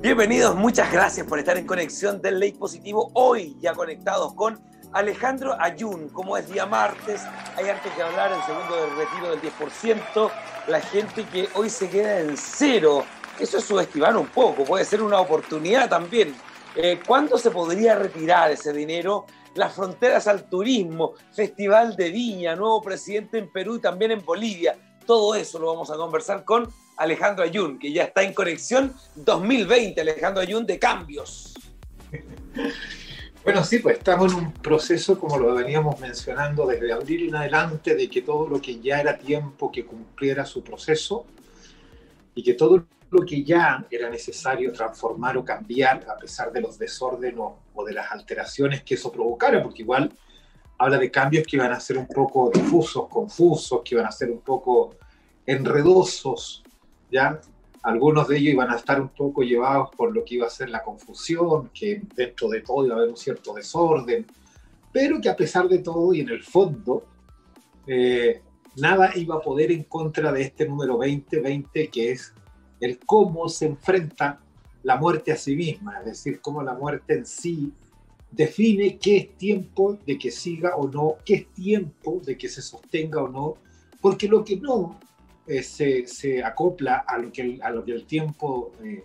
Bienvenidos, muchas gracias por estar en conexión del Ley Positivo. Hoy ya conectados con Alejandro Ayun. Como es día martes, hay antes que hablar el segundo del retiro del 10%, la gente que hoy se queda en cero. Eso es subestimar un poco, puede ser una oportunidad también. Eh, ¿Cuándo se podría retirar ese dinero? Las fronteras al turismo, Festival de Viña, nuevo presidente en Perú y también en Bolivia. Todo eso lo vamos a conversar con Alejandro Ayun, que ya está en conexión 2020, Alejandro Ayun, de cambios. Bueno, sí, pues estamos en un proceso, como lo veníamos mencionando desde abril en adelante, de que todo lo que ya era tiempo que cumpliera su proceso y que todo lo que ya era necesario transformar o cambiar a pesar de los desórdenes o de las alteraciones que eso provocara, porque igual habla de cambios que iban a ser un poco difusos, confusos, que iban a ser un poco enredosos, ¿ya? Algunos de ellos iban a estar un poco llevados por lo que iba a ser la confusión, que dentro de todo iba a haber un cierto desorden, pero que a pesar de todo y en el fondo, eh, nada iba a poder en contra de este número 2020, que es el cómo se enfrenta la muerte a sí misma, es decir, cómo la muerte en sí define qué es tiempo de que siga o no, qué es tiempo de que se sostenga o no, porque lo que no eh, se, acopla a lo que el, a lo que el tiempo eh,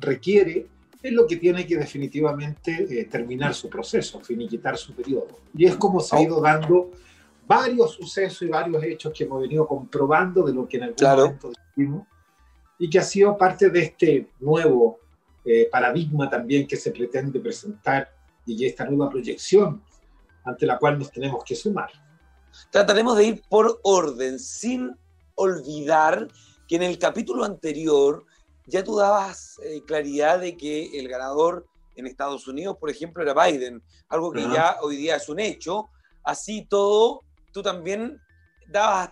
requiere, es lo que tiene que definitivamente eh, terminar su proceso, finiquitar su periodo. Y es como se ha ido dando varios sucesos y varios hechos que hemos venido comprobando de lo que en algún momento dijimos y que ha sido parte de este nuevo paradigma también que se pretende presentar y esta nueva proyección ante la cual nos tenemos que sumar. Trataremos de ir por orden, sin olvidar que en el capítulo anterior ya tú dabas eh, claridad de que el ganador en Estados Unidos, por ejemplo, era Biden, algo que ya hoy día es un hecho. Así todo, tú también dabas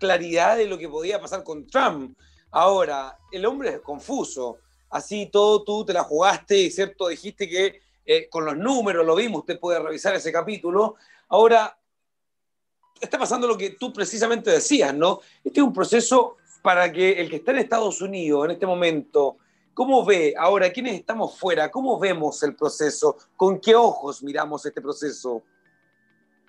claridad de lo que podía pasar con Trump. Ahora, el hombre es confuso. Así todo, tú te la jugaste, ¿cierto? Dijiste que eh, con los números lo vimos, usted puede revisar ese capítulo. Ahora, está pasando lo que tú precisamente decías, ¿no? Este es un proceso para que el que está en Estados Unidos en este momento, ¿cómo ve ahora quienes estamos fuera? ¿Cómo vemos el proceso? ¿Con qué ojos miramos este proceso?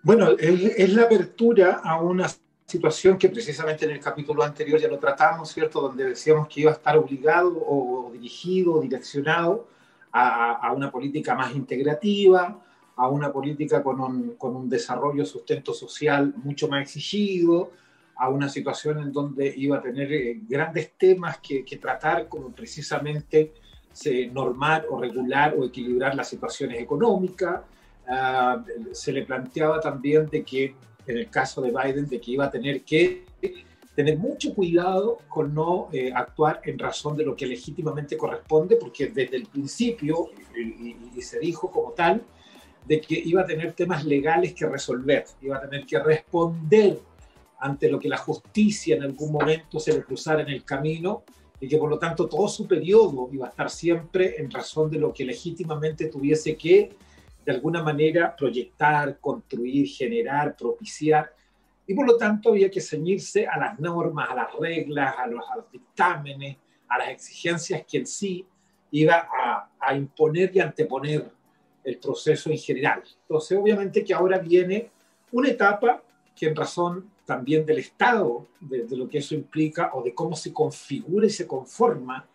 Bueno, es la apertura a una situación que precisamente en el capítulo anterior ya lo tratamos, ¿cierto? Donde decíamos que iba a estar obligado o dirigido direccionado a una política más integrativa, a una política con un, con un desarrollo sustento social mucho más exigido, a una situación en donde iba a tener eh, grandes temas que, tratar, como precisamente se, normar o regular o equilibrar las situaciones económicas. Ah, se le planteaba también de que, en el caso de Biden, de que iba a tener que tener mucho cuidado con no eh, actuar en razón de lo que legítimamente corresponde, porque desde el principio, y se dijo como tal, de que iba a tener temas legales que resolver, iba a tener que responder ante lo que la justicia en algún momento se le cruzara en el camino y que por lo tanto todo su periodo iba a estar siempre en razón de lo que legítimamente tuviese que de alguna manera proyectar, construir, generar, propiciar. Y por lo tanto había que ceñirse a las normas, a las reglas, a los, dictámenes, a las exigencias que en sí iba a, a imponer y anteponer el proceso en general. Entonces, obviamente que ahora viene una etapa que en razón también del estado, de, lo que eso implica o de cómo se configura y se conforma,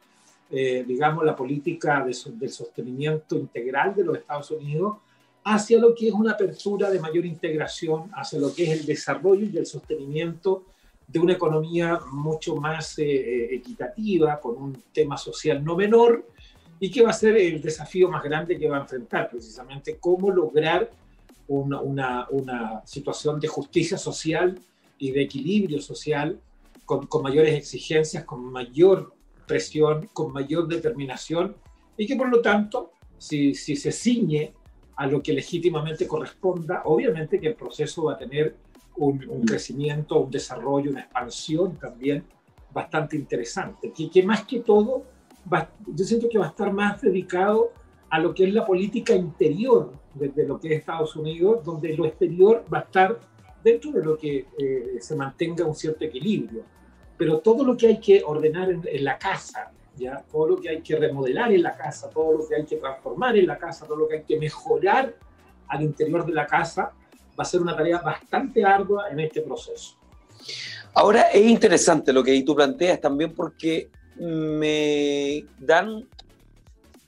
eh, digamos, la política de, del sostenimiento integral de los Estados Unidos hacia lo que es una apertura de mayor integración, hacia lo que es el desarrollo y el sostenimiento de una economía mucho más eh, eh, equitativa, con un tema social no menor, y que va a ser el desafío más grande que va a enfrentar, precisamente cómo lograr una, una, una situación de justicia social y de equilibrio social con, con, mayores exigencias, con mayor presión, con mayor determinación, y que por lo tanto, si, si se ciñe a lo que legítimamente corresponda, obviamente que el proceso va a tener un, un crecimiento, un desarrollo, una expansión también bastante interesante, que, que más que todo yo siento que va a estar más dedicado a lo que es la política interior de, lo que es Estados Unidos, donde lo exterior va a estar dentro de lo que eh, se mantenga un cierto equilibrio. Pero todo lo que hay que ordenar en, la casa, ¿ya? todo lo que hay que remodelar en la casa, todo lo que hay que transformar en la casa, todo lo que hay que mejorar al interior de la casa, va a ser una tarea bastante ardua en este proceso. Ahora es interesante lo que tú planteas también porque me dan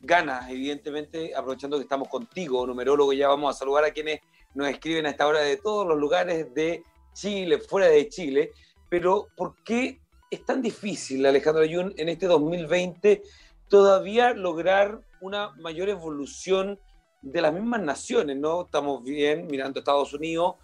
ganas, evidentemente, aprovechando que estamos contigo, numerólogo, ya vamos a saludar a quienes nos escriben a esta hora de todos los lugares de Chile, fuera de Chile, pero ¿por qué es tan difícil, Alejandro Ayun, en este 2020 todavía lograr una mayor evolución de las mismas naciones, ¿no? Estamos bien mirando Estados Unidos,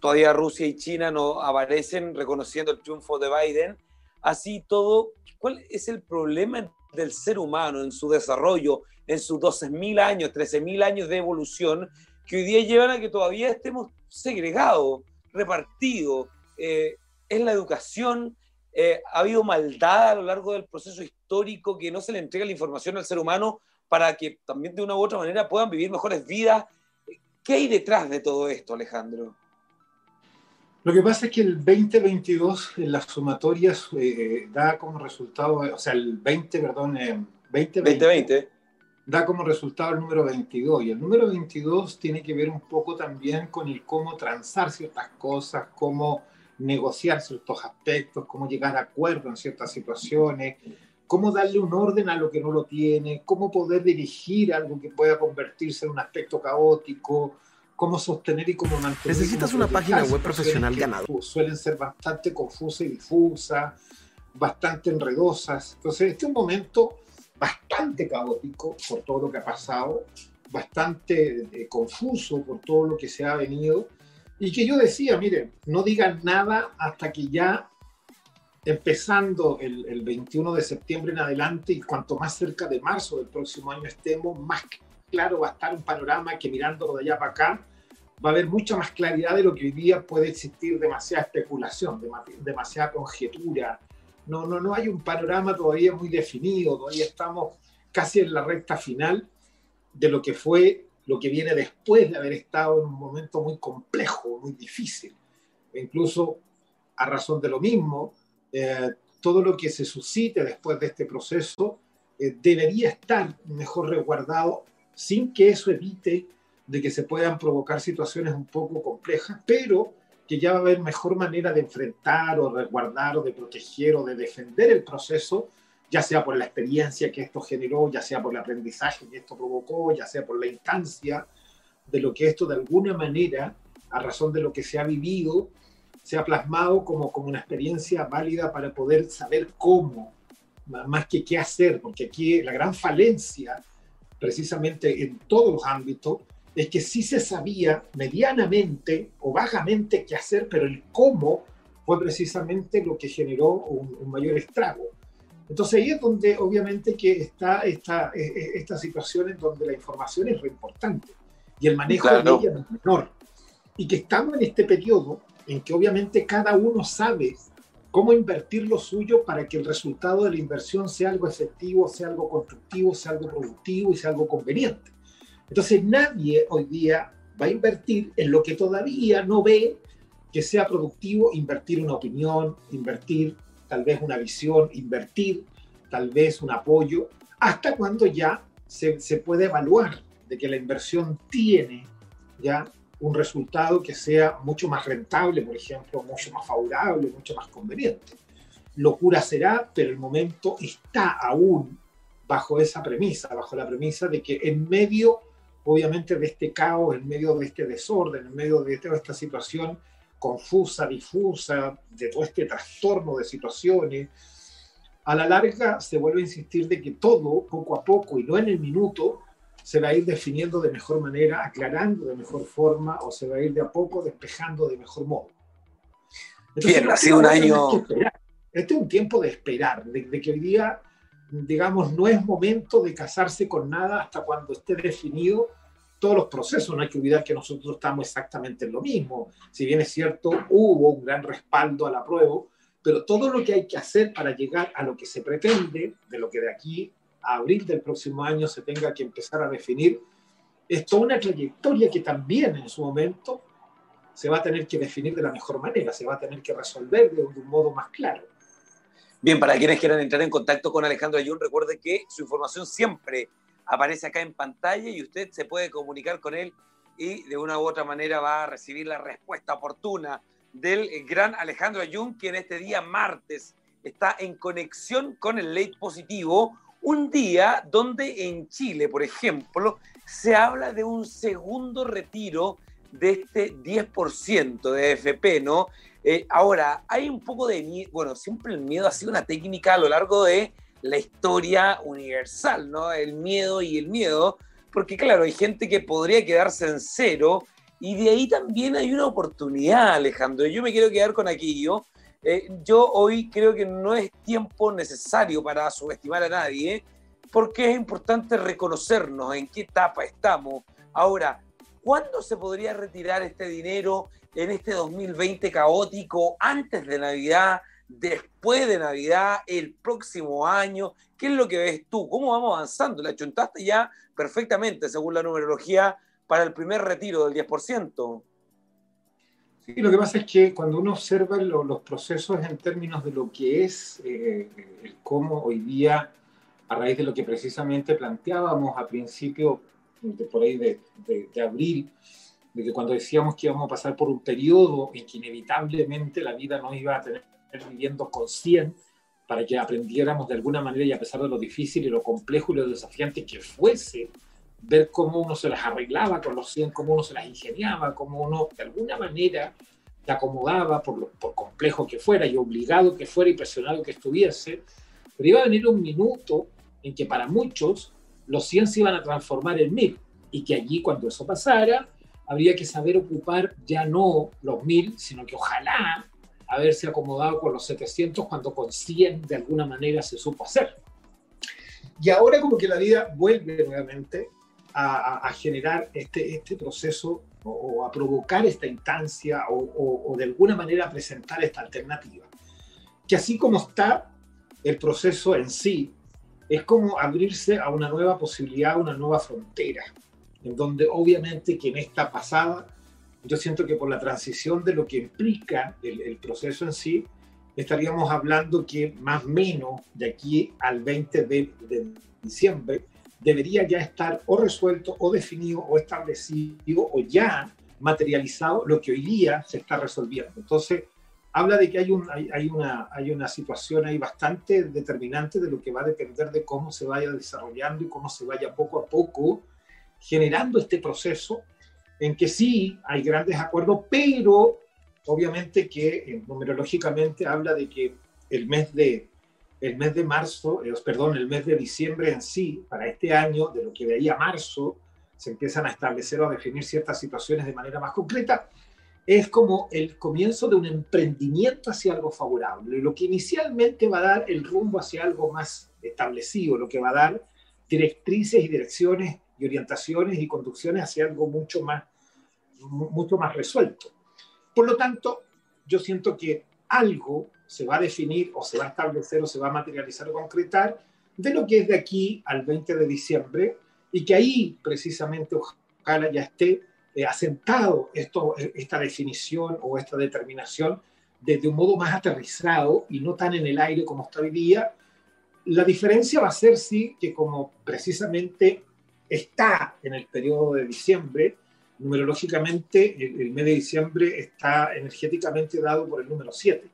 todavía Rusia y China no aparecen reconociendo el triunfo de Biden. Así todo, ¿cuál es el problema del ser humano en su desarrollo, en sus 12.000 años, 13.000 años de evolución, que hoy día llevan a que todavía estemos segregados, repartidos? Eh, es la educación, eh, ha habido maldad a lo largo del proceso histórico que no se le entrega la información al ser humano para que también de una u otra manera puedan vivir mejores vidas. ¿Qué hay detrás de todo esto, Alejandro? Lo que pasa es que el 2022 en las sumatorias eh, da como resultado, o sea, el 20, perdón, 2020, eh, 2020 da como resultado el número 22 y el número 22 tiene que ver un poco también con el cómo transar ciertas cosas, cómo negociar ciertos aspectos, cómo llegar a acuerdo en ciertas situaciones, cómo darle un orden a lo que no lo tiene, cómo poder dirigir algo que pueda convertirse en un aspecto caótico, cómo sostener y cómo mantener. Necesitas una página web profesional ganada. Suelen ser bastante confusas y difusas, bastante enredosas. Entonces, este es un momento bastante caótico por todo lo que ha pasado, bastante eh, confuso por todo lo que se ha venido. Y que yo decía, miren, no digan nada hasta que ya empezando el, el, 21 de septiembre en adelante y cuanto más cerca de marzo del próximo año estemos, más claro va a estar un panorama que mirándolo de allá para acá va a haber mucha más claridad de lo que hoy día puede existir demasiada especulación, demasiada conjetura. No, no, no hay un panorama todavía muy definido, todavía estamos casi en la recta final de lo que fue, lo que viene después de haber estado en un momento muy complejo, muy difícil. E incluso a razón de lo mismo, eh, todo lo que se suscite después de este proceso eh, debería estar mejor resguardado sin que eso evite de que se puedan provocar situaciones un poco complejas, pero que ya va a haber mejor manera de enfrentar o resguardar o de proteger o de defender el proceso, ya sea por la experiencia que esto generó, ya sea por el aprendizaje que esto provocó, ya sea por la instancia de lo que esto de alguna manera, a razón de lo que se ha vivido, se ha plasmado como, como una experiencia válida para poder saber cómo, más que qué hacer, porque aquí la gran falencia, precisamente en todos los ámbitos, es que sí se sabía medianamente o vagamente qué hacer, pero el cómo fue precisamente lo que generó un, mayor estrago. Entonces ahí es donde obviamente que está esta, e, e, esta situación en donde la información es re importante y el manejo de ella es menor. Y que estamos en este periodo en que obviamente cada uno sabe cómo invertir lo suyo para que el resultado de la inversión sea algo efectivo, sea algo constructivo, sea algo productivo y sea algo conveniente. Entonces nadie hoy día va a invertir en lo que todavía no ve que sea productivo, invertir una opinión, invertir tal vez una visión, invertir tal vez un apoyo, hasta cuando ya se, se puede evaluar de que la inversión tiene ya un resultado que sea mucho más rentable, por ejemplo, mucho más favorable, mucho más conveniente. Locura será, pero el momento está aún bajo esa premisa, bajo la premisa de que en medio, obviamente, de este caos, en medio de este desorden, en medio de toda esta situación confusa, difusa, de todo este trastorno de situaciones, a la larga se vuelve a insistir de que todo, poco a poco, y no en el minuto, se va a ir definiendo de mejor manera, aclarando de mejor forma o se va a ir de a poco despejando de mejor modo. Bien, ha sido un año... Este es un tiempo de esperar, de, que hoy día, digamos, no es momento de casarse con nada hasta cuando esté definido todos los procesos. No hay que olvidar que nosotros estamos exactamente en lo mismo. Si bien es cierto, hubo un gran respaldo a la prueba, pero todo lo que hay que hacer para llegar a lo que se pretende, de lo que de aquí abril del próximo año se tenga que empezar a definir, es toda una trayectoria que también en su momento se va a tener que definir de la mejor manera, se va a tener que resolver de un modo más claro. Bien, para quienes quieran entrar en contacto con Alejandro Ayun, recuerde que su información siempre aparece acá en pantalla y usted se puede comunicar con él y de una u otra manera va a recibir la respuesta oportuna del gran Alejandro Ayun, que en este día martes está en conexión con el late positivo, un día donde en Chile, por ejemplo, se habla de un segundo retiro de este 10% de FP, ¿no? Eh, ahora, hay un poco de miedo, bueno, siempre el miedo ha sido una técnica a lo largo de la historia universal, ¿no? El miedo y el miedo, porque claro, hay gente que podría quedarse en cero y de ahí también hay una oportunidad, Alejandro. Yo me quiero quedar con aquello. Eh, yo hoy creo que no es tiempo necesario para subestimar a nadie, porque es importante reconocernos en qué etapa estamos. Ahora, ¿cuándo se podría retirar este dinero en este 2020 caótico, antes de Navidad, después de Navidad, el próximo año? ¿Qué es lo que ves tú? ¿Cómo vamos avanzando? La chuntaste ya perfectamente, según la numerología, para el primer retiro del 10%. Sí, lo que pasa es que cuando uno observa los procesos en términos de lo que es eh, el cómo hoy día, a raíz de lo que precisamente planteábamos a principio, de, por ahí de, de, de abril, de que cuando decíamos que íbamos a pasar por un periodo en que inevitablemente la vida nos iba a tener viviendo con 100 para que aprendiéramos de alguna manera y a pesar de lo difícil y lo complejo y lo desafiante que fuese, ver cómo uno se las arreglaba con los 100, cómo uno se las ingeniaba, cómo uno de alguna manera se acomodaba por, lo, por complejo que fuera y obligado que fuera y presionado que estuviese, pero iba a venir un minuto en que para muchos los 100 se iban a transformar en 1000 y que allí cuando eso pasara habría que saber ocupar ya no los mil, sino que ojalá haberse acomodado con los 700 cuando con 100 de alguna manera se supo hacer. Y ahora como que la vida vuelve nuevamente a, a generar este, este proceso o, o, a provocar esta instancia o, o de alguna manera presentar esta alternativa. Que así como está el proceso en sí, es como abrirse a una nueva posibilidad, a una nueva frontera en donde obviamente que en esta pasada, yo siento que por la transición de lo que implica el, el proceso en sí, estaríamos hablando que más o menos de aquí al 20 de, de, diciembre debería ya estar o resuelto o definido o establecido o ya materializado lo que hoy día se está resolviendo. Entonces, habla de que hay, un, hay, una, hay una situación ahí bastante determinante de lo que va a depender de cómo se vaya desarrollando y cómo se vaya poco a poco generando este proceso en que sí hay grandes acuerdos, pero obviamente que eh, numerológicamente habla de que el mes de, el mes de marzo, eh, perdón, el mes de diciembre en sí, para este año, de lo que veía marzo, se empiezan a establecer o a definir ciertas situaciones de manera más concreta, es como el comienzo de un emprendimiento hacia algo favorable, lo que inicialmente va a dar el rumbo hacia algo más establecido, lo que va a dar directrices y direcciones y orientaciones y conducciones hacia algo mucho más, mucho más resuelto. Por lo tanto, yo siento que algo se va a definir o se va a establecer o se va a materializar o concretar de lo que es de aquí al 20 de diciembre y que ahí precisamente ojalá ya esté eh, asentado esto, esta definición o esta determinación desde un modo más aterrizado y no tan en el aire como está hoy día. La diferencia va a ser sí que como precisamente está en el periodo de diciembre. Numerológicamente, el, el, mes de diciembre está energéticamente dado por el número 7.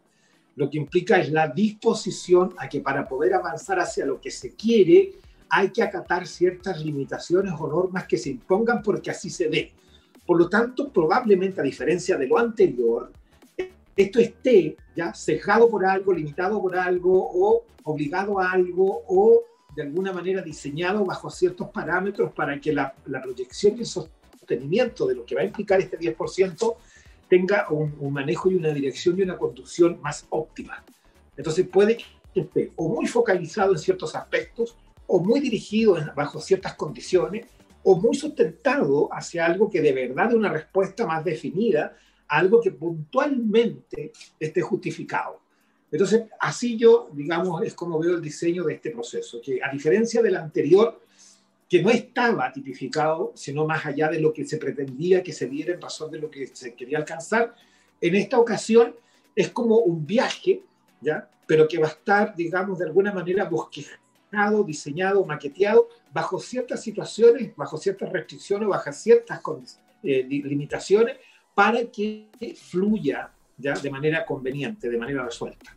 Lo que implica es la disposición a que para poder avanzar hacia lo que se quiere, hay que acatar ciertas limitaciones o normas que se impongan porque así se dé. Por lo tanto, probablemente a diferencia de lo anterior, esto esté ya cejado por algo, limitado por algo o obligado a algo o de alguna manera diseñado bajo ciertos parámetros para que la, la proyección y el sostenimiento de lo que va a implicar este 10% tenga un, manejo y una dirección y una conducción más óptima. Entonces puede que esté o muy focalizado en ciertos aspectos o muy dirigido en, bajo ciertas condiciones o muy sustentado hacia algo que de verdad de una respuesta más definida, algo que puntualmente esté justificado. Entonces, así yo, digamos, es como veo el diseño de este proceso, que a diferencia del anterior, que no estaba tipificado, sino más allá de lo que se pretendía que se diera en razón de lo que se quería alcanzar, en esta ocasión es como un viaje, ¿ya? pero que va a estar, digamos, de alguna manera bosquejado, diseñado, maqueteado bajo ciertas situaciones, bajo ciertas restricciones, bajo ciertas eh, limitaciones, para que fluya ya de manera conveniente, de manera resuelta.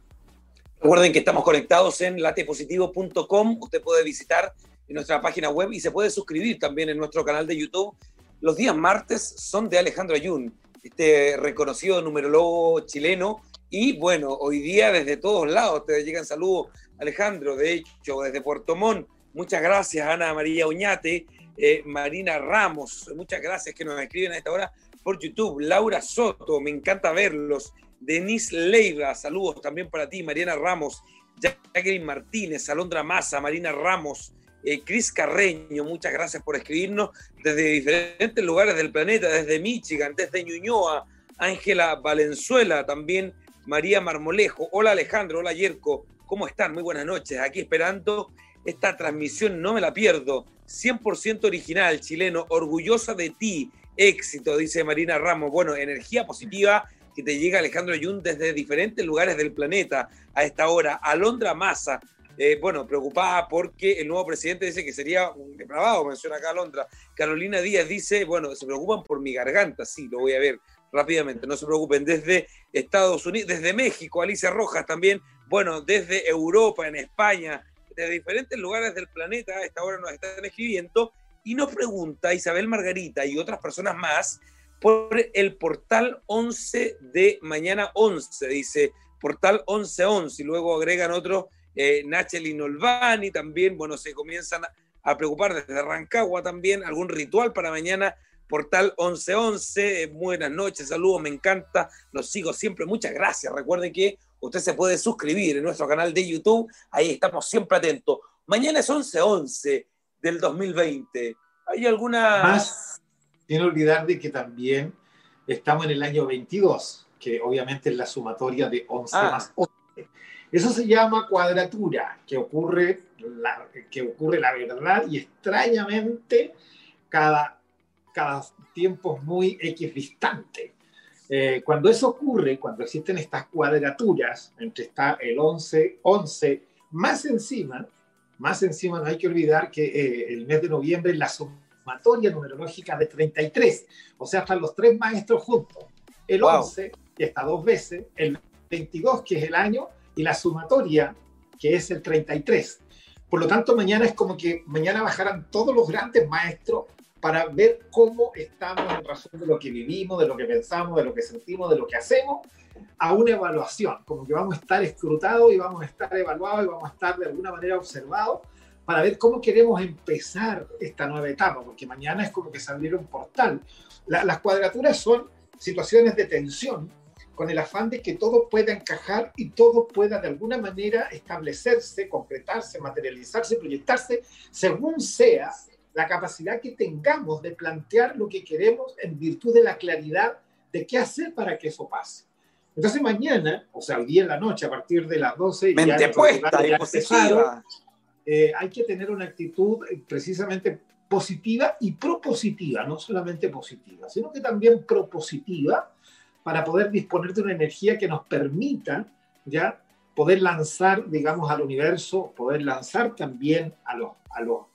Recuerden que estamos conectados en latepositivo.com. Usted puede visitar en nuestra página web y se puede suscribir también en nuestro canal de YouTube. Los días martes son de Alejandro Ayun, este reconocido numerólogo chileno. Y bueno, hoy día desde todos lados te llegan saludos, Alejandro, de hecho, desde Puerto Montt. Muchas gracias, Ana María Uñate, eh, Marina Ramos, muchas gracias que nos escriben a esta hora por YouTube. Laura Soto, me encanta verlos. Denise Leiva, saludos también para ti. Mariana Ramos, Jacqueline Martínez, Alondra Massa, Marina Ramos, eh, Cris Carreño, muchas gracias por escribirnos desde diferentes lugares del planeta, desde Michigan, desde Ñuñoa, Ángela Valenzuela, también María Marmolejo. Hola Alejandro, hola Yerko, ¿cómo están? Muy buenas noches. Aquí esperando esta transmisión, no me la pierdo. 100% original, chileno, orgullosa de ti. Éxito, dice Marina Ramos. Bueno, energía positiva que te llega Alejandro Yun desde diferentes lugares del planeta a esta hora. Alondra Massa, eh, bueno, preocupada porque el nuevo presidente dice que sería un depravado, menciona acá Alondra. Carolina Díaz dice, bueno, se preocupan por mi garganta, sí, lo voy a ver rápidamente, no se preocupen, desde Estados Unidos, desde México, Alicia Rojas también, bueno, desde Europa, en España, de diferentes lugares del planeta, a esta hora nos están escribiendo, y nos pregunta Isabel Margarita y otras personas más por el portal 11 de mañana 11, dice portal 1111, y luego agregan otro eh, Nachel y Nolvani también, bueno, se comienzan a preocupar desde Rancagua también, algún ritual para mañana, portal 1111, buenas noches, saludos, me encanta, los sigo siempre, muchas gracias, recuerden que usted se puede suscribir en nuestro canal de YouTube, ahí estamos siempre atentos. Mañana es 1111 del 2020. ¿Hay alguna... Más, sin olvidar de que también estamos en el año 22, que obviamente es la sumatoria de 11 ah. más 11. Eso se llama cuadratura, que ocurre la, que ocurre la verdad y extrañamente cada, cada tiempo es muy equidistante. Eh, cuando eso ocurre, cuando existen estas cuadraturas, entre está el 11, 11, más encima, más encima no hay que olvidar que eh, el mes de noviembre es la sumatoria numerológica de 33, o sea, están los tres maestros juntos. El 11, que está dos veces, el 22, que es el año, y la sumatoria, que es el 33. Por lo tanto, mañana es como que mañana bajarán todos los grandes maestros para ver cómo estamos en razón de lo que vivimos, de lo que pensamos, de lo que sentimos, de lo que hacemos, a una evaluación, como que vamos a estar escrutados y vamos a estar evaluados y vamos a estar de alguna manera observados para ver cómo queremos empezar esta nueva etapa, porque mañana es como que se abriera un portal. las cuadraturas son situaciones de tensión con el afán de que todo pueda encajar y todo pueda de alguna manera establecerse, concretarse, materializarse, proyectarse, según sea la capacidad que tengamos de plantear lo que queremos en virtud de la claridad de qué hacer para que eso pase. Entonces mañana, o sea, hoy día en la noche, a partir de las 12, Mente ya puesta y positiva. Eh, hay que tener una actitud eh, precisamente positiva y propositiva, no solamente positiva, sino que también propositiva, para poder disponer de una energía que nos permita ya poder lanzar, digamos, al universo, poder lanzar también a, lo, a, lo,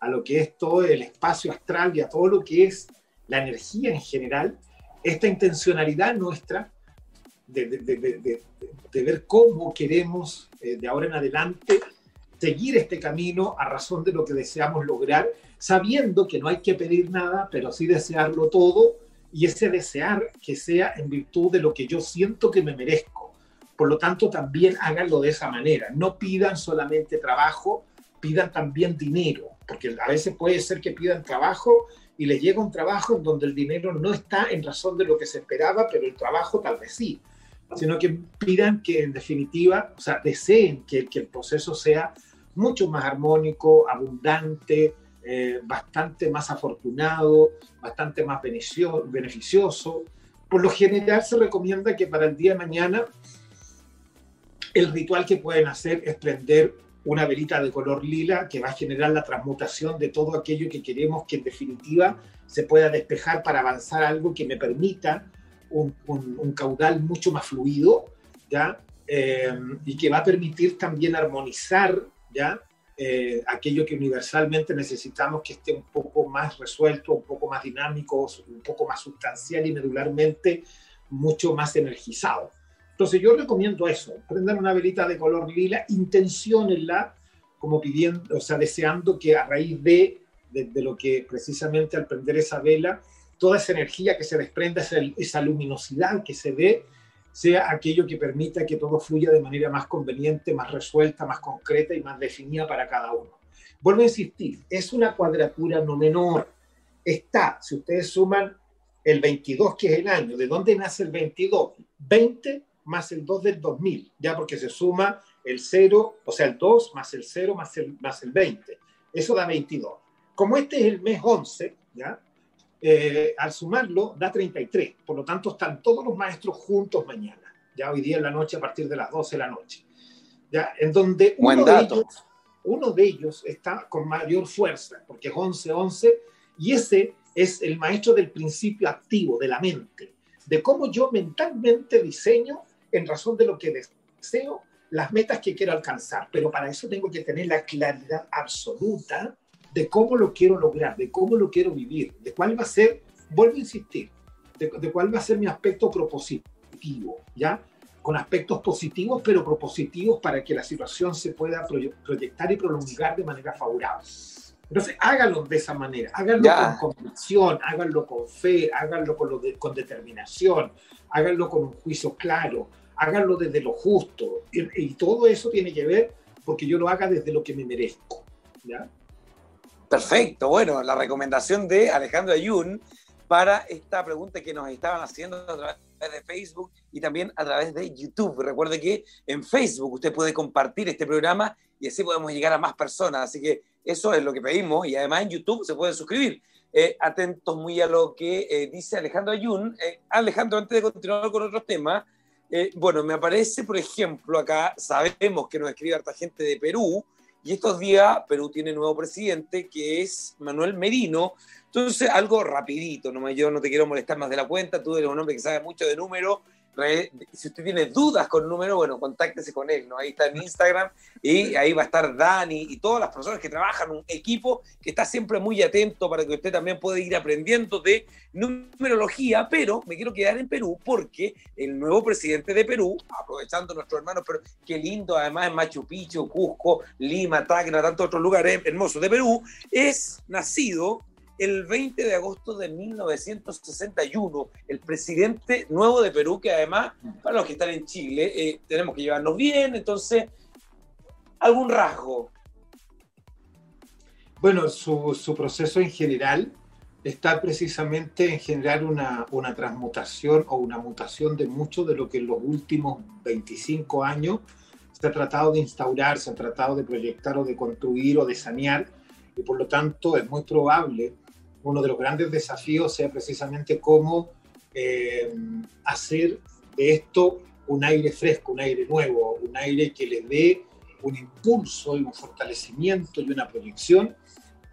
a lo que es todo el espacio astral y a todo lo que es la energía en general, esta intencionalidad nuestra de, de, de, de ver cómo queremos eh, de ahora en adelante seguir este camino a razón de lo que deseamos lograr, sabiendo que no hay que pedir nada, pero sí desearlo todo y ese desear que sea en virtud de lo que yo siento que me merezco. Por lo tanto, también háganlo de esa manera. No pidan solamente trabajo, pidan también dinero, porque a veces puede ser que pidan trabajo y les llega un trabajo donde el dinero no está en razón de lo que se esperaba, pero el trabajo tal vez sí, sino que pidan que en definitiva, o sea, deseen que, que el proceso sea mucho más armónico, abundante, eh, bastante más afortunado, bastante más beneficioso. Por lo general se recomienda que para el día de mañana el ritual que pueden hacer es prender una velita de color lila que va a generar la transmutación de todo aquello que queremos que en definitiva se pueda despejar para avanzar algo que me permita un, un caudal mucho más fluido, ¿ya? eh, y que va a permitir también armonizar ¿ya? Eh, aquello que universalmente necesitamos que esté un poco más resuelto, un poco más dinámico, un poco más sustancial y medularmente mucho más energizado. Entonces yo recomiendo eso, prender una velita de color lila, intenciónenla como pidiendo, o sea, deseando que a raíz de, de, lo que precisamente al prender esa vela, toda esa energía que se desprenda, esa, esa luminosidad que se ve, sea aquello que permita que todo fluya de manera más conveniente, más resuelta, más concreta y más definida para cada uno. Vuelvo a insistir, es una cuadratura no menor. Está, si ustedes suman el 22, que es el año, ¿de dónde nace el 22? 20 más el 2 del 2000, ya porque se suma el 0, o sea, el 2 más el 0 más el, más el 20. Eso da 22. Como este es el mes 11, ¿ya? Eh, al sumarlo da 33. Por lo tanto, están todos los maestros juntos mañana, ya hoy día en la noche a partir de las 12 de la noche. ¿ya? En donde uno de, ellos, uno de ellos está con mayor fuerza, porque es 11-11, y ese es el maestro del principio activo, de la mente, de cómo yo mentalmente diseño en razón de lo que deseo las metas que quiero alcanzar, pero para eso tengo que tener la claridad absoluta de cómo lo quiero lograr, de cómo lo quiero vivir, de cuál va a ser, vuelvo a insistir, de, cuál va a ser mi aspecto propositivo, ¿ya? Con aspectos positivos, pero propositivos para que la situación se pueda proyectar y prolongar de manera favorable. Entonces, háganlo de esa manera, háganlo con convicción, háganlo con fe, háganlo con, lo con determinación, háganlo con un juicio claro, háganlo desde lo justo. Y, y, todo eso tiene que ver porque yo lo haga desde lo que me merezco. ¿ya? Perfecto, bueno, la recomendación de Alejandro Ayun para esta pregunta que nos estaban haciendo a través de Facebook y también a través de YouTube. Recuerde que en Facebook usted puede compartir este programa y así podemos llegar a más personas. Así que eso es lo que pedimos y además en YouTube se pueden suscribir. Eh, atentos muy a lo que eh, dice Alejandro Ayun. Eh, Alejandro, antes de continuar con otros temas, bueno, me aparece, por ejemplo, acá sabemos que nos escribe harta gente de Perú, y estos días Perú tiene nuevo presidente que es Manuel Merino. Entonces, algo rapidito, no, yo no te quiero molestar más de la cuenta, tú eres un hombre que sabe mucho de números si usted tiene dudas con el número, bueno, contáctese con él, ¿no? Ahí está en Instagram y ahí va a estar Dani y todas las personas que trabajan, un equipo que está siempre muy atento para que usted también pueda ir aprendiendo de numerología, pero me quiero quedar en Perú porque el nuevo presidente de Perú, aprovechando nuestro hermano, pero qué lindo, además en Machu Picchu, Cusco, Lima, Tacna, tantos otros lugares hermosos de Perú, es nacido el 20 de agosto de 1961, el presidente nuevo de Perú, que además, para los que están en Chile, eh, tenemos que llevarnos bien, entonces, algún rasgo. Bueno, su, su proceso en general está precisamente en generar una, una, transmutación o una mutación de mucho de lo que en los últimos 25 años se ha tratado de instaurar, se ha tratado de proyectar o de construir o de sanear, y por lo tanto es muy probable uno de los grandes desafíos sea precisamente cómo eh, hacer de esto un aire fresco, un aire nuevo, un aire que le dé un impulso y un fortalecimiento y una proyección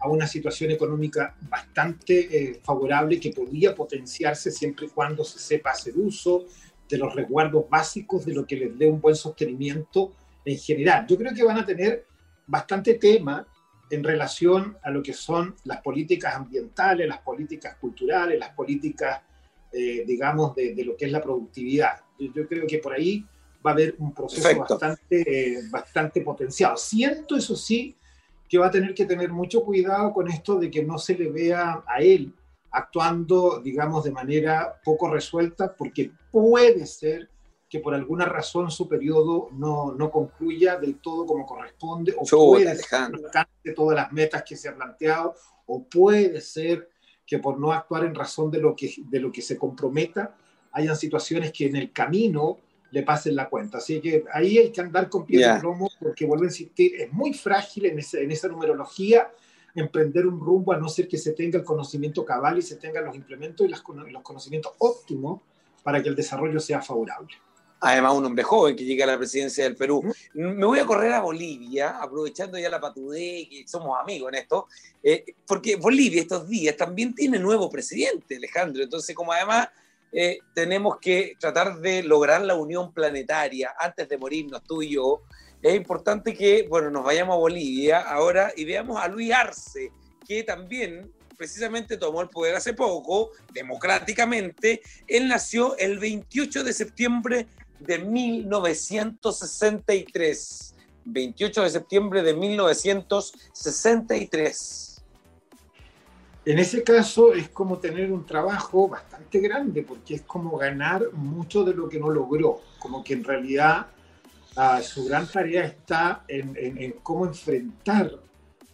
a una situación económica bastante eh, favorable que podría potenciarse siempre y cuando se sepa hacer uso de los resguardos básicos, de lo que les dé un buen sostenimiento en general. Yo creo que van a tener bastante tema en relación a lo que son las políticas ambientales, las políticas culturales, las políticas, eh, digamos, de, lo que es la productividad. Yo, creo que por ahí va a haber un proceso bastante, eh, bastante potenciado. Siento, eso sí, que va a tener que tener mucho cuidado con esto de que no se le vea a él actuando, digamos, de manera poco resuelta, porque puede ser que por alguna razón su periodo no, no concluya del todo como corresponde, o puede ser que todas las metas que se ha planteado, o puede ser que por no actuar en razón de lo que, de lo que se comprometa, hayan situaciones que en el camino le pasen la cuenta. Así que ahí hay que andar con pie de plomo, porque vuelvo a insistir, es muy frágil en, en esa numerología emprender un rumbo a no ser que se tenga el conocimiento cabal y se tengan los implementos y los conocimientos óptimos para que el desarrollo sea favorable además un hombre joven que llega a la presidencia del Perú. Me voy a correr a Bolivia, aprovechando ya la patudé, que somos amigos en esto, eh, porque Bolivia estos días también tiene nuevo presidente, Alejandro. Entonces, como además eh, tenemos que tratar de lograr la unión planetaria antes de morirnos tú y yo. Es importante que, bueno, nos vayamos a Bolivia ahora y veamos a Luis Arce, que también precisamente tomó el poder hace poco, democráticamente. Él nació el 28 de septiembre de 1963. 28 de septiembre de 1963. En ese caso es como tener un trabajo bastante grande, porque es como ganar mucho de lo que no logró, como que en realidad ah, su gran tarea está en, cómo enfrentar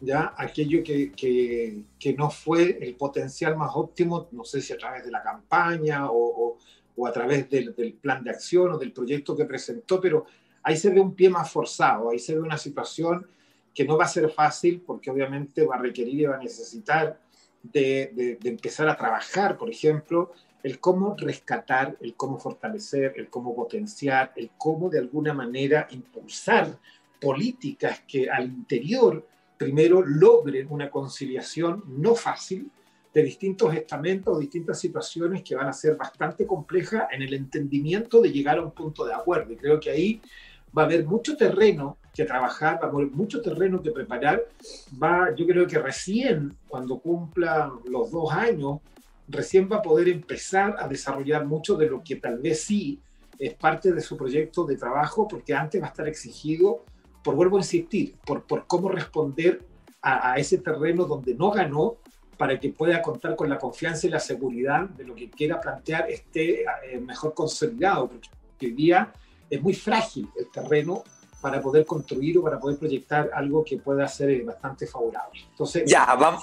ya aquello que, que, no fue el potencial más óptimo, no sé si a través de la campaña o, o, a través del, del, plan de acción o del proyecto que presentó, pero ahí se ve un pie más forzado, ahí se ve una situación que no va a ser fácil porque obviamente va a requerir y va a necesitar de, empezar a trabajar, por ejemplo, el cómo rescatar, el cómo fortalecer, el cómo potenciar, el cómo de alguna manera impulsar políticas que al interior primero logren una conciliación no fácil de distintos estamentos, distintas situaciones que van a ser bastante complejas en el entendimiento de llegar a un punto de acuerdo. Y creo que ahí va a haber mucho terreno que trabajar, va a haber mucho terreno que preparar. Va, yo creo que recién, cuando cumpla los dos años, recién va a poder empezar a desarrollar mucho de lo que tal vez sí es parte de su proyecto de trabajo, porque antes va a estar exigido, por vuelvo a insistir, por, por cómo responder a, ese terreno donde no ganó, para que pueda contar con la confianza y la seguridad de lo que quiera plantear esté eh, mejor consolidado, porque hoy día es muy frágil el terreno para poder construir o para poder proyectar algo que pueda ser eh, bastante favorable. Entonces, ya, vamos.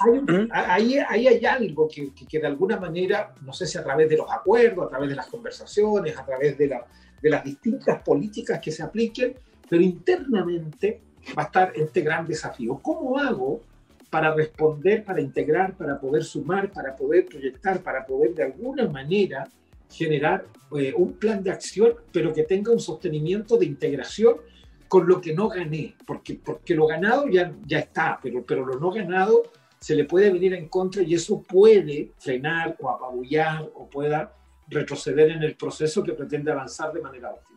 Ahí, ahí, hay algo que, que, de alguna manera, no sé si a través de los acuerdos, a través de las conversaciones, a través de, la, de las distintas políticas que se apliquen, pero internamente va a estar este gran desafío. ¿Cómo hago para responder, para integrar, para poder sumar, para poder proyectar, para poder de alguna manera generar eh, un plan de acción, pero que tenga un sostenimiento de integración con lo que no gané, porque, porque lo ganado ya, ya está, pero, pero lo no ganado se le puede venir en contra y eso puede frenar o apabullar o pueda retroceder en el proceso que pretende avanzar de manera óptima.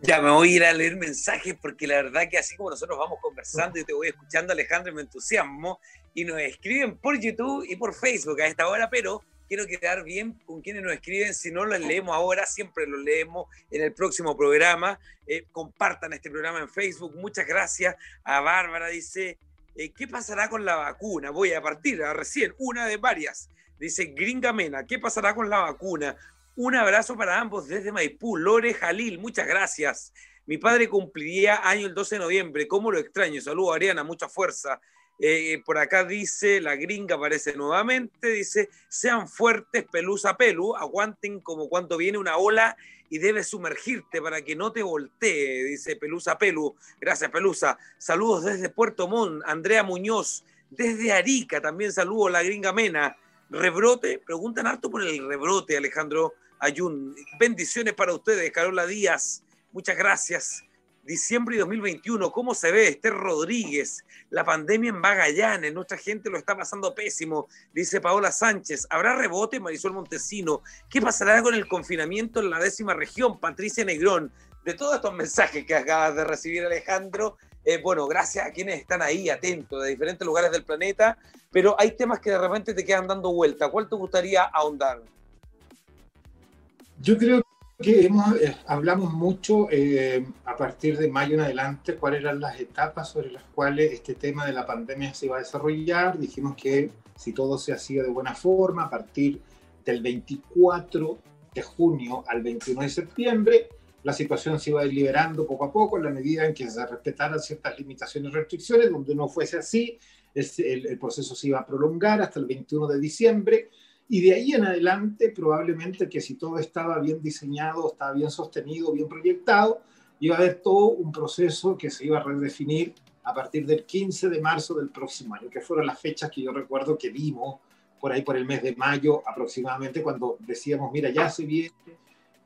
Ya me voy a ir a leer mensajes porque la verdad que así como nosotros vamos conversando y te voy escuchando Alejandro me entusiasmo y nos escriben por YouTube y por Facebook a esta hora, pero quiero quedar bien con quienes nos escriben. Si no los leemos ahora, siempre los leemos en el próximo programa. Eh, compartan este programa en Facebook. Muchas gracias a Bárbara. Dice, eh, ¿qué pasará con la vacuna? Voy a partir a recién, una de varias. Dice Gringa Mena, ¿qué pasará con la vacuna? Un abrazo para ambos desde Maipú. Lore Jalil, muchas gracias. Mi padre cumpliría año el 12 de noviembre. ¿Cómo lo extraño? Saludos, Ariana, mucha fuerza. Eh, por acá dice, la gringa aparece nuevamente, dice, sean fuertes, pelusa pelu, aguanten como cuando viene una ola y debes sumergirte para que no te voltee, dice Pelusa Pelu. Gracias, Pelusa. Saludos desde Puerto Montt, Andrea Muñoz, desde Arica, también saludo la gringa Mena. Rebrote, preguntan harto por el rebrote, Alejandro Ayun. Bendiciones para ustedes, Carola Díaz. Muchas gracias diciembre de 2021, ¿cómo se ve Esther Rodríguez? La pandemia en Magallanes, nuestra gente lo está pasando pésimo, dice Paola Sánchez. ¿Habrá rebote, Marisol Montesino? ¿Qué pasará con el confinamiento en la décima región? Patricia Negrón. De todos estos mensajes que acabas de recibir, Alejandro, eh, bueno, gracias a quienes están ahí atentos de diferentes lugares del planeta, pero hay temas que de repente te quedan dando vuelta. ¿Cuál te gustaría ahondar? Yo creo que hemos, eh, hablamos mucho eh, a partir de mayo en adelante cuáles eran las etapas sobre las cuales este tema de la pandemia se iba a desarrollar. Dijimos que si todo se hacía de buena forma, a partir del 24 de junio al 21 de septiembre, la situación se iba a ir liberando poco a poco en la medida en que se respetaran ciertas limitaciones y restricciones. Donde no fuese así, el, el proceso se iba a prolongar hasta el 21 de diciembre y de ahí en adelante, probablemente que si todo estaba bien diseñado, estaba bien sostenido, bien proyectado, iba a haber todo un proceso que se iba a redefinir a partir del 15 de marzo del próximo año, que fueron las fechas que yo recuerdo que vimos por ahí por el mes de mayo aproximadamente, cuando decíamos, mira, ya se viene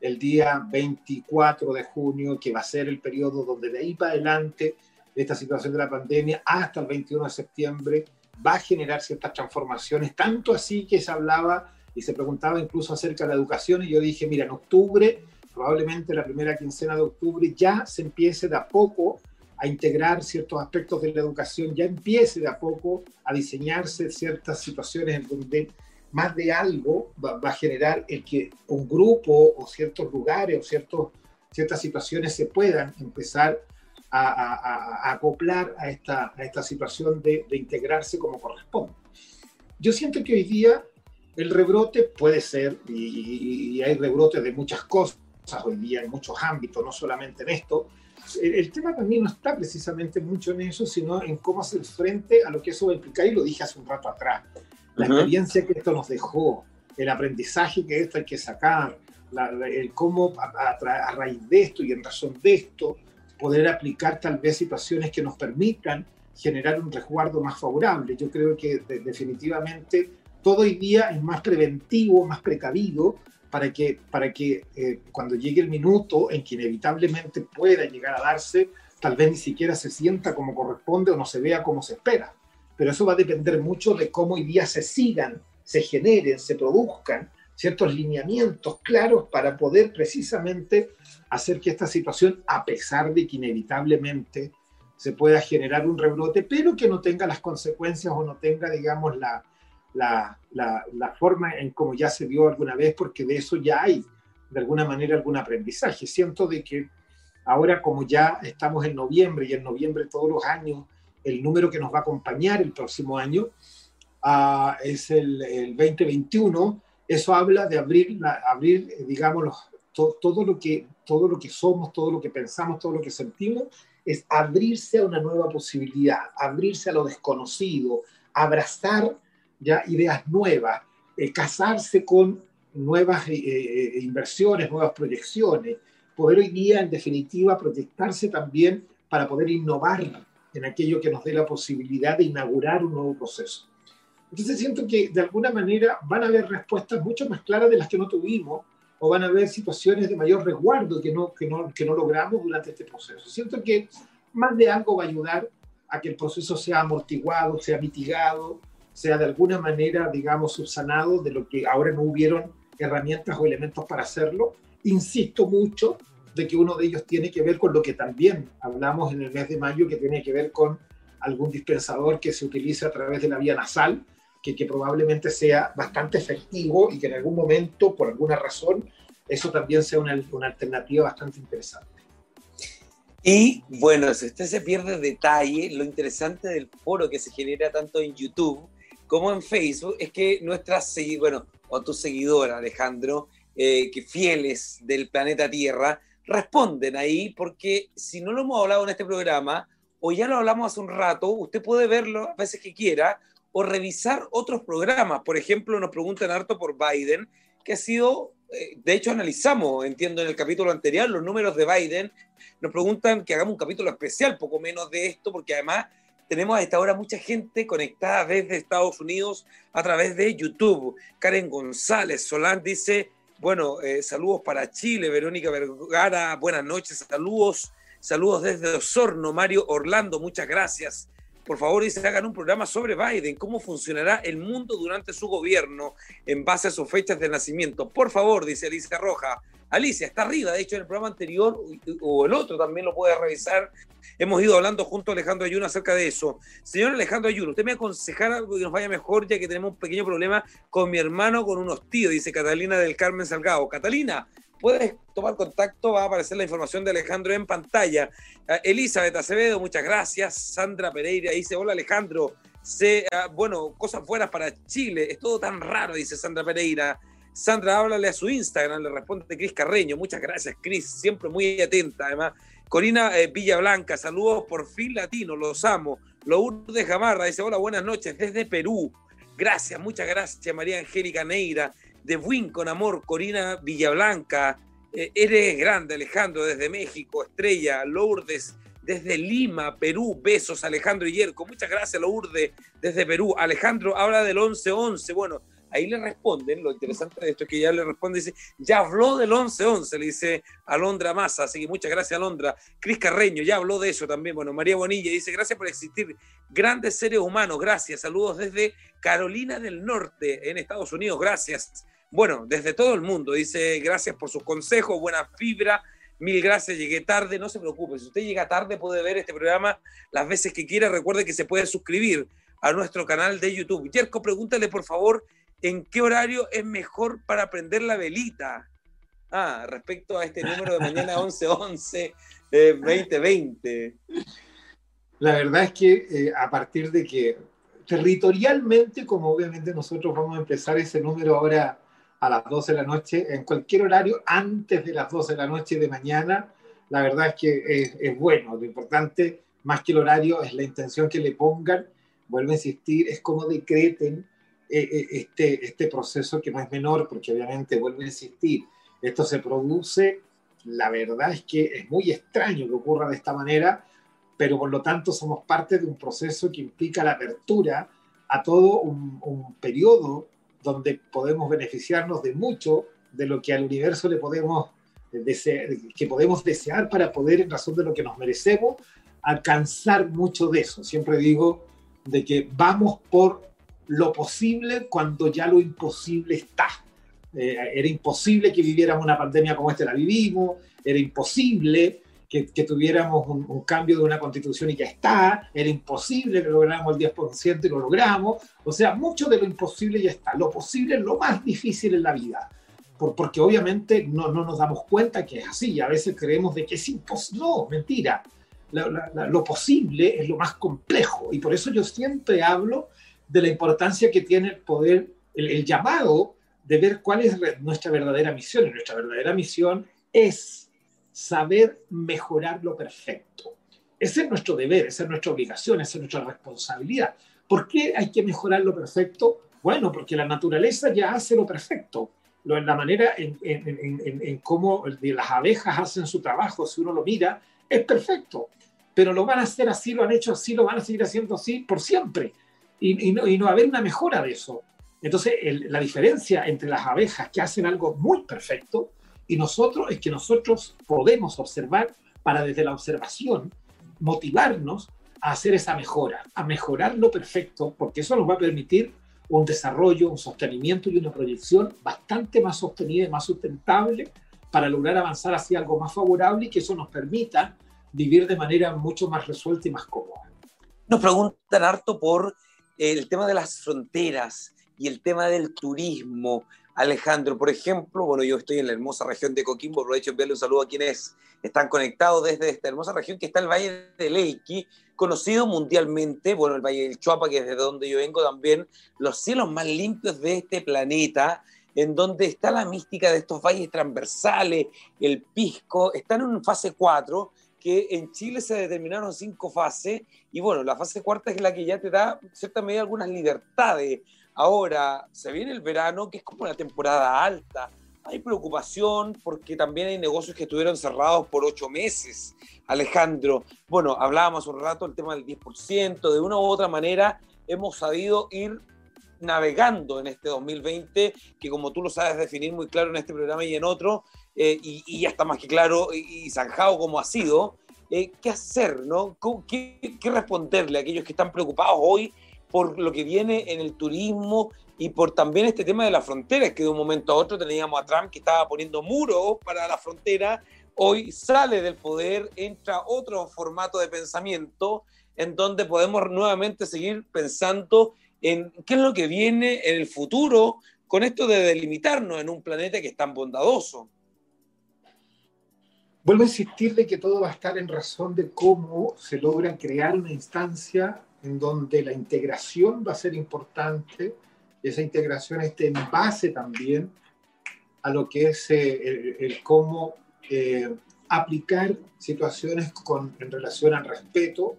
el día 24 de junio, que va a ser el periodo donde de ahí para adelante esta situación de la pandemia hasta el 21 de septiembre va a generar ciertas transformaciones, tanto así que se hablaba y se preguntaba incluso acerca de la educación y yo dije, mira, en octubre, probablemente la primera quincena de octubre, ya se empiece de a poco a integrar ciertos aspectos de la educación, ya empiece de a poco a diseñarse ciertas situaciones en donde más de algo va, a generar el que un grupo o ciertos lugares o ciertos, ciertas situaciones se puedan empezar a, acoplar a esta, a esta situación de, de, integrarse como corresponde. Yo siento que hoy día el rebrote puede ser, y, y hay rebrotes de muchas cosas hoy día en muchos ámbitos, no solamente en esto, el, el tema también no está precisamente mucho en eso, sino en cómo hacer frente a lo que eso va a implicar, y lo dije hace un rato atrás la experiencia que esto nos dejó, el aprendizaje que esto hay que sacar, el cómo a, a, raíz de esto y en razón de esto poder aplicar tal vez situaciones que nos permitan generar un resguardo más favorable. Yo creo que definitivamente todo hoy día es más preventivo, más precavido, para que, para que eh, cuando llegue el minuto en que inevitablemente pueda llegar a darse, tal vez ni siquiera se sienta como corresponde o no se vea como se espera pero eso va a depender mucho de cómo hoy día se sigan, se generen, se produzcan ciertos lineamientos claros para poder precisamente hacer que esta situación, a pesar de que inevitablemente se pueda generar un rebrote, pero que no tenga las consecuencias o no tenga, digamos, la, la, la, forma en como ya se dio alguna vez, porque de eso ya hay, de alguna manera, algún aprendizaje. Siento de que ahora, como ya estamos en noviembre y en noviembre todos los años el número que nos va a acompañar el próximo año uh, es el, el, 2021. Eso habla de abrir, abrir digamos, los, to, todo, lo que, todo lo que somos, todo lo que pensamos, todo lo que sentimos, es abrirse a una nueva posibilidad, abrirse a lo desconocido, abrazar ya ideas nuevas, eh, casarse con nuevas eh, eh, inversiones, nuevas proyecciones, poder hoy día, en definitiva, proyectarse también para poder innovar en aquello que nos dé la posibilidad de inaugurar un nuevo proceso. Entonces siento que de alguna manera van a haber respuestas mucho más claras de las que no tuvimos o van a haber situaciones de mayor resguardo que no, que no, que no logramos durante este proceso. Siento que más de algo va a ayudar a que el proceso sea amortiguado, sea mitigado, sea de alguna manera, digamos, subsanado de lo que ahora no hubieron herramientas o elementos para hacerlo. Insisto mucho de que uno de ellos tiene que ver con lo que también hablamos en el mes de mayo, que tiene que ver con algún dispensador que se utiliza a través de la vía nasal, que, que probablemente sea bastante efectivo y que en algún momento, por alguna razón, eso también sea una, una alternativa bastante interesante. Y bueno, si usted se pierde detalle, lo interesante del foro que se genera tanto en YouTube como en Facebook es que nuestras, bueno, o tus seguidores, Alejandro, eh, que fieles del planeta Tierra, responden ahí, porque si no lo hemos hablado en este programa, o ya lo hablamos hace un rato, usted puede verlo a veces que quiera, o revisar otros programas. Por ejemplo, nos preguntan harto por Biden, que ha sido, eh, de hecho analizamos, entiendo, en el capítulo anterior, los números de Biden. Nos preguntan que hagamos un capítulo especial, poco menos de esto, porque además tenemos a esta hora mucha gente conectada desde Estados Unidos a través de YouTube. Karen González Solán dice, bueno, eh, saludos para Chile, Verónica Vergara, buenas noches, saludos, saludos desde Osorno, Mario Orlando, muchas gracias. Por favor, dice, hagan un programa sobre Biden, cómo funcionará el mundo durante su gobierno en base a sus fechas de nacimiento. Por favor, dice Alicia Roja. Alicia, está arriba, de hecho en el programa anterior o el otro también lo puede revisar. Hemos ido hablando junto a Alejandro Ayuno acerca de eso. Señor Alejandro Ayuno, usted me aconsejará algo que nos vaya mejor ya que tenemos un pequeño problema con mi hermano, con unos tíos, dice Catalina del Carmen Salgado. Catalina, puedes tomar contacto, va a aparecer la información de Alejandro en pantalla. Uh, Elizabeth Acevedo, muchas gracias. Sandra Pereira dice, hola Alejandro. Uh, bueno, cosas buenas para Chile, es todo tan raro, dice Sandra Pereira. Sandra, háblale a su Instagram, le responde Cris Carreño. Muchas gracias, Cris, siempre muy atenta. Además, Corina eh, Villablanca, saludos por fin latino, los amo. Lourdes Gamarra dice: Hola, buenas noches desde Perú. Gracias, muchas gracias, María Angélica Neira. De Buin con amor, Corina Villablanca. Eh, eres grande, Alejandro, desde México. Estrella, Lourdes, desde Lima, Perú. Besos, Alejandro Yerco. Muchas gracias, Lourdes, desde Perú. Alejandro habla del 11-11. Bueno, ahí le responden, lo interesante de esto es que ya le responde, dice, ya habló del 11-11, le dice Alondra Massa, así que muchas gracias Alondra. Cris Carreño ya habló de eso también, bueno, María Bonilla dice, gracias por existir, grandes seres humanos, gracias, saludos desde Carolina del Norte, en Estados Unidos, gracias. Bueno, desde todo el mundo, dice, gracias por sus consejos, buena fibra, Mil gracias, llegué tarde, no se preocupe. Si usted llega tarde puede ver este programa las veces que quiera. Recuerde que se puede suscribir a nuestro canal de YouTube. Yerko, pregúntale por favor en qué horario es mejor para prender la velita. Ah, respecto a este número de mañana 1111 2020. La verdad es que eh, a partir de que territorialmente, como obviamente nosotros vamos a empezar ese número ahora a las 12 de la noche, en cualquier horario antes de las 12 de la noche de mañana, la verdad es que es, bueno. Lo importante, más que el horario, es la intención que le pongan. Vuelvo a insistir, es como decreten eh, eh, este, este proceso que no es menor, porque obviamente, vuelvo a insistir, esto se produce, la verdad es que es muy extraño que ocurra de esta manera, pero por lo tanto somos parte de un proceso que implica la apertura a todo un, un periodo donde podemos beneficiarnos de mucho de lo que al universo le podemos desear, que podemos desear para poder, en razón de lo que nos merecemos, alcanzar mucho de eso. Siempre digo de que vamos por lo posible cuando ya lo imposible está. Eh, era imposible que viviéramos una pandemia como esta la vivimos, era imposible que, tuviéramos un, cambio de una constitución y ya está, era imposible que lográramos el 10% y lo logramos, o sea, mucho de lo imposible ya está, lo posible es lo más difícil en la vida, por, porque obviamente no, no nos damos cuenta que es así, y a veces creemos de que es imposible, no, mentira, lo posible es lo más complejo, y por eso yo siempre hablo de la importancia que tiene el poder, el, el llamado de ver cuál es nuestra verdadera misión, y nuestra verdadera misión es saber mejorar lo perfecto. Ese es nuestro deber, esa es nuestra obligación, esa es nuestra responsabilidad. ¿Por qué hay que mejorar lo perfecto? Bueno, porque la naturaleza ya hace lo perfecto. En la manera en, en, en, cómo las abejas hacen su trabajo, si uno lo mira, es perfecto. Pero lo van a hacer así, lo han hecho así, lo van a seguir haciendo así por siempre. Y, no, y no va a haber una mejora de eso. Entonces, la diferencia entre las abejas que hacen algo muy perfecto y nosotros es que nosotros podemos observar para desde la observación motivarnos a hacer esa mejora, a mejorar lo perfecto, porque eso nos va a permitir un desarrollo, un sostenimiento y una proyección bastante más sostenida y más sustentable para lograr avanzar hacia algo más favorable y que eso nos permita vivir de manera mucho más resuelta y más cómoda. Nos preguntan harto por el tema de las fronteras y el tema del turismo. Alejandro, por ejemplo, bueno, yo estoy en la hermosa región de Coquimbo, aprovecho de enviarle un saludo a quienes están conectados desde esta hermosa región que está el Valle del Elqui, conocido mundialmente, bueno, el Valle del Chuapa, que es de donde yo vengo también, los cielos más limpios de este planeta, en donde está la mística de estos valles transversales, el pisco, están en fase 4, que en Chile se determinaron cinco fases, y bueno, la fase cuarta es la que ya te da, en cierta medida, algunas libertades Ahora, se viene el verano, que es como una temporada alta. Hay preocupación porque también hay negocios que estuvieron cerrados por ocho meses. Alejandro, bueno, hablábamos un rato del tema del 10%, de una u otra manera hemos sabido ir navegando en este 2020, que como tú lo sabes definir muy claro en este programa y en otro, eh, y, ya está más que claro y, zanjado como ha sido, eh, ¿qué hacer? ¿no? ¿Qué, ¿Qué responderle a aquellos que están preocupados hoy por lo que viene en el turismo y por también este tema de las fronteras, que de un momento a otro teníamos a Trump que estaba poniendo muros para la frontera, hoy sale del poder, entra otro formato de pensamiento en donde podemos nuevamente seguir pensando en qué es lo que viene en el futuro con esto de delimitarnos en un planeta que es tan bondadoso. Vuelvo a insistir de que todo va a estar en razón de cómo se logra crear una instancia en donde la integración va a ser importante, esa integración esté en base también a lo que es eh, el, cómo eh, aplicar situaciones con, en relación al respeto.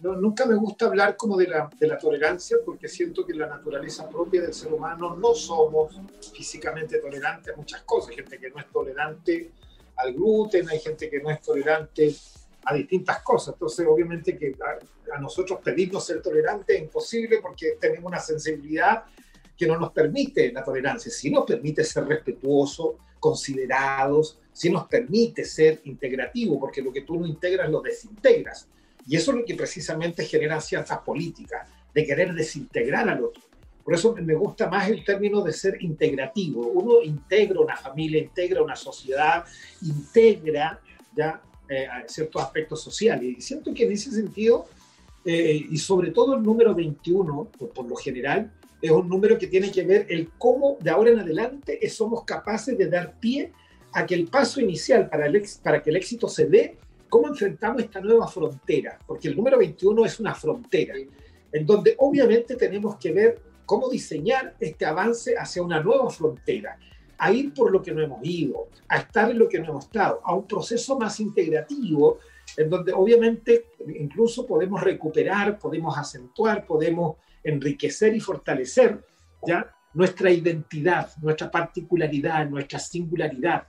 No, nunca me gusta hablar como de la, de la tolerancia porque siento que la naturaleza propia del ser humano no somos físicamente tolerantes a muchas cosas. Hay gente que no es tolerante al gluten, hay gente que no es tolerante a distintas cosas. Entonces, obviamente que a, nosotros pedirnos ser tolerantes es imposible porque tenemos una sensibilidad que no nos permite la tolerancia, sí nos permite ser respetuosos, considerados, sí nos permite ser integrativo, porque lo que tú no integras lo desintegras. Y eso es lo que precisamente genera ciertas políticas, de querer desintegrar al otro. Por eso me gusta más el término de ser integrativo. Uno integra una familia, integra una sociedad, integra ya eh, ciertos aspectos sociales. Y siento que en ese sentido, eh, y sobre todo el número 21, por, lo general, es un número que tiene que ver el cómo de ahora en adelante somos capaces de dar pie a que el paso inicial para, el, para que el éxito se dé, cómo enfrentamos esta nueva frontera, porque el número 21 es una frontera, en donde obviamente tenemos que ver cómo diseñar este avance hacia una nueva frontera, a ir por lo que no hemos ido, a estar en lo que no hemos estado, a un proceso más integrativo, en donde obviamente incluso podemos recuperar, podemos acentuar, podemos enriquecer y fortalecer ya nuestra identidad, nuestra particularidad, nuestra singularidad,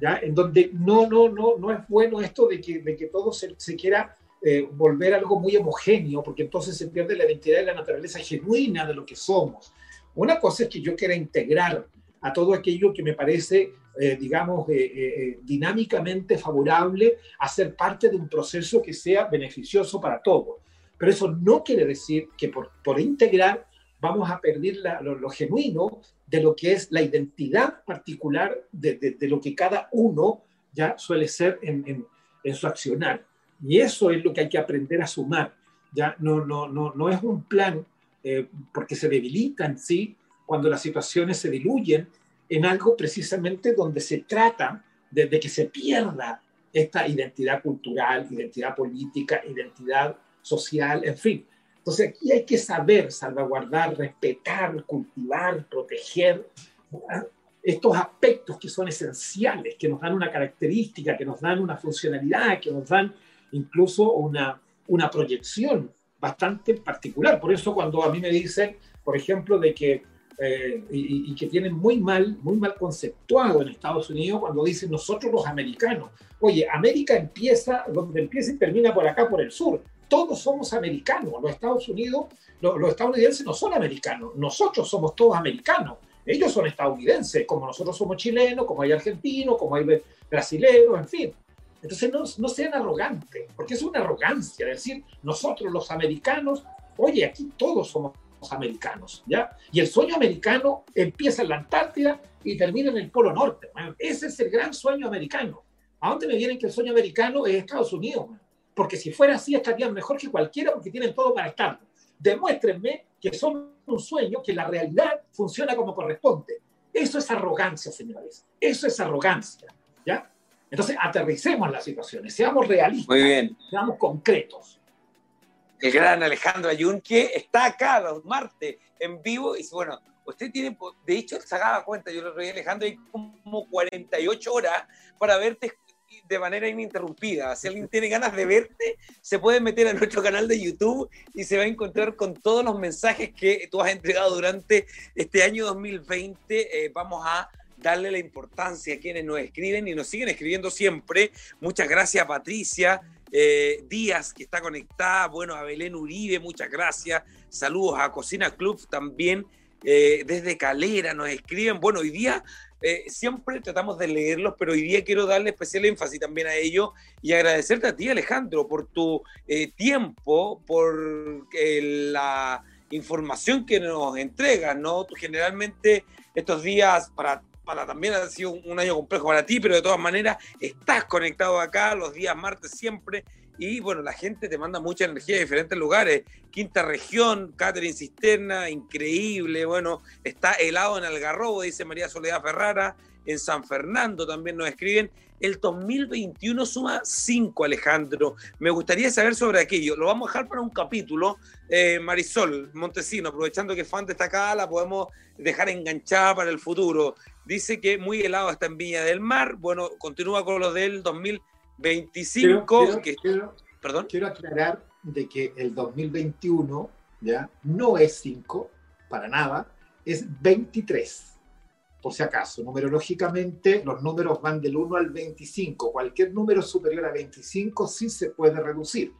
¿ya? en donde no, no, no, no es bueno esto de que, de que todo se, se quiera eh, volver algo muy homogéneo, porque entonces se pierde la identidad y la naturaleza genuina de lo que somos. Una cosa es que yo quiera integrar a todo aquello que me parece, eh, digamos, eh, dinámicamente favorable a ser parte de un proceso que sea beneficioso para todos. Pero eso no quiere decir que por, por integrar vamos a perder lo, genuino de lo que es la identidad particular de, de, lo que cada uno ya suele ser en, en, su accionar. Y eso es lo que hay que aprender a sumar. Ya no, no, no, no es un plan eh, porque se debilita en sí cuando las situaciones se diluyen en algo precisamente donde se trata de, que se pierda esta identidad cultural, identidad política, identidad social, en fin. Entonces aquí hay que saber salvaguardar, respetar, cultivar, proteger estos aspectos que son esenciales, que nos dan una característica, que nos dan una funcionalidad, que nos dan incluso una, una proyección bastante particular. Por eso cuando a mí me dicen, por ejemplo, de que, eh, y, que tienen muy mal, muy mal conceptuado en Estados Unidos cuando dicen nosotros los americanos. Oye, América empieza, donde empieza y termina por acá, por el sur. Todos somos americanos. Los Estados Unidos, los, los estadounidenses no son americanos. Nosotros somos todos americanos. Ellos son estadounidenses, como nosotros somos chilenos, como hay argentinos, como hay brasileños, en fin. Entonces no, no sean arrogantes, porque es una arrogancia decir nosotros los americanos, oye, aquí todos somos americanos, ¿ya? Y el sueño americano empieza en la Antártida y termina en el Polo Norte. Ese es el gran sueño americano. ¿A dónde me vienen que el sueño americano es Estados Unidos? Porque si fuera así estarían mejor que cualquiera porque tienen todo para estar. Demuéstrenme que son un sueño, que la realidad funciona como corresponde. Eso es arrogancia, señores. Eso es arrogancia, ¿ya? Entonces, aterricemos las situaciones, seamos realistas, Muy bien. seamos concretos. El gran Alejandro Ayunque está acá los martes en vivo y bueno, usted tiene, de hecho, se daba cuenta, yo lo reí Alejandro, hay como 48 horas para verte de manera ininterrumpida. Si alguien tiene ganas de verte, se puede meter a nuestro canal de YouTube y se va a encontrar con todos los mensajes que tú has entregado durante este año 2020. Eh, vamos a darle la importancia a quienes nos escriben y nos siguen escribiendo siempre. Muchas gracias, Patricia. Eh, Díaz, que está conectada. Bueno, a Belén Uribe, muchas gracias. Saludos a Cocina Club también. Eh, desde Calera nos escriben. Bueno, hoy día eh, siempre tratamos de leerlos, pero hoy día quiero darle especial énfasis también a ellos y agradecerte a ti, Alejandro, por tu tiempo, por la información que nos entregas, ¿no? Generalmente estos días para también ha sido un año complejo para ti, pero de todas maneras estás conectado acá los días martes siempre. Y bueno, la gente te manda mucha energía de diferentes lugares. Quinta región, Catherine Cisterna, increíble. Bueno, está helado en Algarrobo, dice María Soledad Ferrara. En San Fernando también nos escriben. El 2021 suma 5, Alejandro. Me gustaría saber sobre aquello. Lo vamos a dejar para un capítulo. Eh, Marisol Montesino, aprovechando que fan destacada, la podemos dejar enganchada para el futuro. Dice que muy helado está en Viña del Mar. Bueno, continúa con lo del 2025. Quiero, que, quiero, ¿Perdón? quiero aclarar de que el 2021 ya no es 5 para nada, es 23. Por si acaso, numerológicamente los números van del 1 al 25. Cualquier número superior a 25 sí se puede reducir.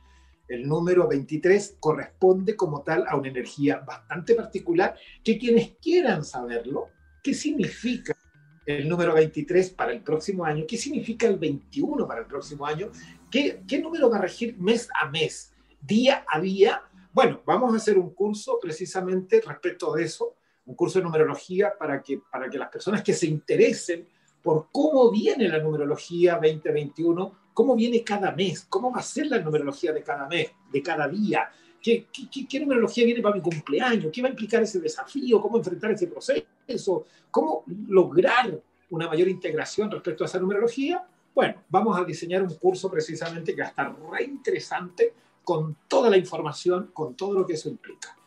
el número 23 corresponde como tal a una energía bastante particular que quienes quieran saberlo, qué significa el número 23 para el próximo año, qué significa el 21 para el próximo año, qué, qué número va a regir mes a mes, día a día. Bueno, vamos a hacer un curso precisamente respecto de eso, un curso de numerología para que, para que las personas que se interesen por cómo viene la numerología 2021, cómo viene cada mes, cómo va a ser la numerología de cada mes, de cada día, qué, qué, qué numerología viene para mi cumpleaños, qué va a implicar ese desafío, cómo enfrentar ese proceso, cómo lograr una mayor integración respecto a esa numerología. Bueno, vamos a diseñar un curso precisamente que va a estar re interesante con toda la información, con todo lo que eso implica.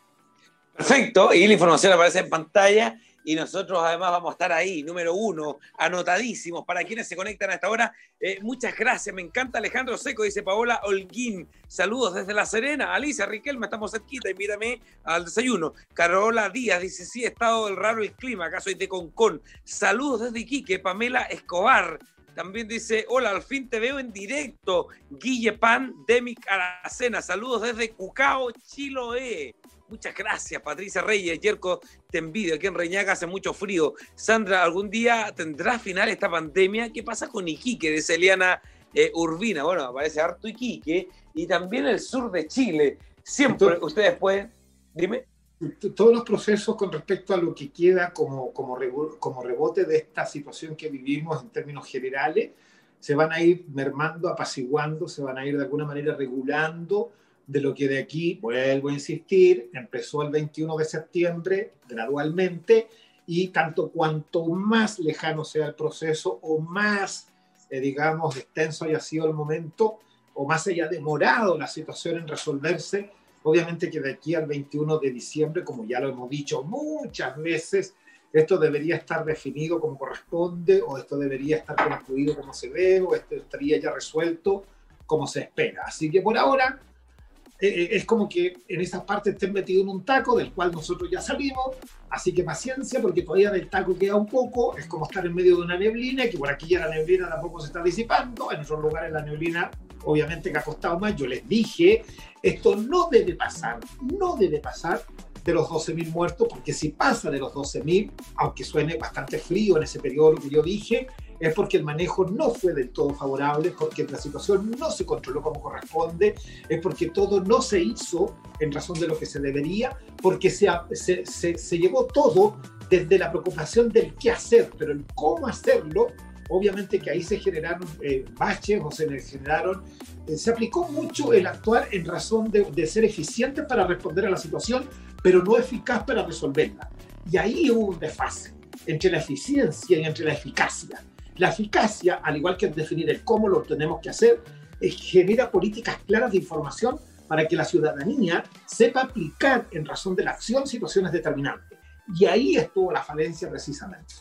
Perfecto, y la información aparece en pantalla y nosotros además vamos a estar ahí, número uno, anotadísimos para quienes se conectan a esta hora. Eh, muchas gracias, me encanta Alejandro Seco, dice Paola Holguín. Saludos desde La Serena. Alicia Riquelme, estamos cerquita, invítame al desayuno. Carola Díaz dice, sí, estado del raro el clima, acá soy de Concón. Saludos desde Iquique, Pamela Escobar. También dice, hola, al fin te veo en directo. Guille Pan, Demic Aracena, saludos desde Cucao, Chiloé. Muchas gracias, Patricia Reyes. Yerko, te envidio. Aquí en Reñaca hace mucho frío. Sandra, ¿algún día tendrá final esta pandemia? ¿Qué pasa con Iquique? De Celiana eh, Urbina. Bueno, aparece harto Iquique. Y también el sur de Chile. Siempre, ustedes pueden. Dime. Todos los procesos con respecto a lo que queda como, como, como rebote de esta situación que vivimos en términos generales, se van a ir mermando, apaciguando, se van a ir de alguna manera regulando de lo que de aquí, vuelvo a insistir, empezó el 21 de septiembre gradualmente y tanto cuanto más lejano sea el proceso o más, eh, digamos, extenso haya sido el momento o más haya demorado la situación en resolverse, obviamente que de aquí al 21 de diciembre, como ya lo hemos dicho muchas veces, esto debería estar definido como corresponde o esto debería estar concluido como se debe o esto estaría ya resuelto como se espera. Así que por ahora eh, eh, es como que en esa parte estén metido en un taco del cual nosotros ya salimos, así que paciencia porque todavía del taco queda un poco, es como estar en medio de una neblina, que por aquí ya la neblina tampoco se está disipando, en otros lugares la neblina obviamente que ha costado más, yo les dije, esto no debe pasar, no debe pasar de los 12.000 muertos, porque si pasa de los 12.000, aunque suene bastante frío en ese periodo que yo dije, es porque el manejo no fue del todo favorable, porque la situación no se controló como corresponde, es porque todo no se hizo en razón de lo que se debería, porque se, se, se, llevó todo desde la preocupación del qué hacer, pero el cómo hacerlo obviamente que ahí se generaron eh, baches o se generaron, eh, se aplicó mucho el actuar en razón de, de, ser eficiente para responder a la situación, pero no eficaz para resolverla. Y ahí hubo un desfase entre la eficiencia y entre la eficacia. La eficacia, al igual que definir el cómo lo tenemos que hacer, genera políticas claras de información para que la ciudadanía sepa aplicar en razón de la acción situaciones determinantes. Y ahí estuvo la falencia precisamente.